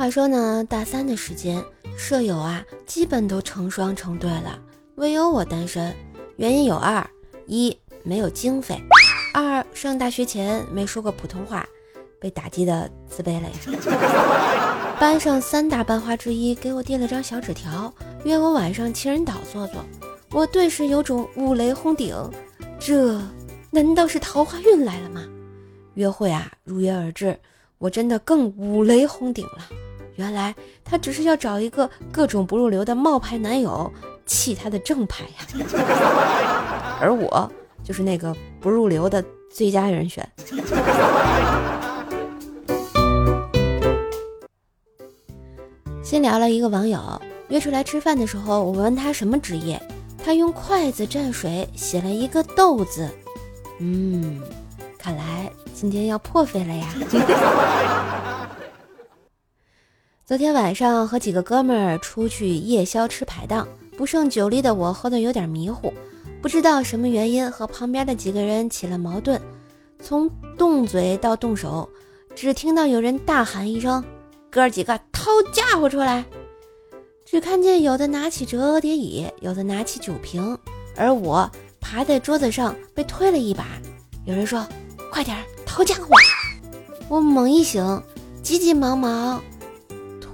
话说呢，大三的时间，舍友啊基本都成双成对了，唯有我单身。原因有二：一没有经费；二上大学前没说过普通话，被打击的自卑了呀。班上三大班花之一给我递了张小纸条，约我晚上情人岛坐坐。我顿时有种五雷轰顶，这难道是桃花运来了吗？约会啊，如约而至，我真的更五雷轰顶了。原来他只是要找一个各种不入流的冒牌男友，气他的正牌呀。而我就是那个不入流的最佳人选。先聊了一个网友约出来吃饭的时候，我问他什么职业，他用筷子蘸水写了一个豆字。嗯，看来今天要破费了呀。昨天晚上和几个哥们儿出去夜宵吃排档，不胜酒力的我喝得有点迷糊，不知道什么原因和旁边的几个人起了矛盾，从动嘴到动手，只听到有人大喊一声：“哥几个掏家伙出来！”只看见有的拿起折叠椅，有的拿起酒瓶，而我爬在桌子上被推了一把。有人说：“快点掏家伙！”我猛一醒，急急忙忙。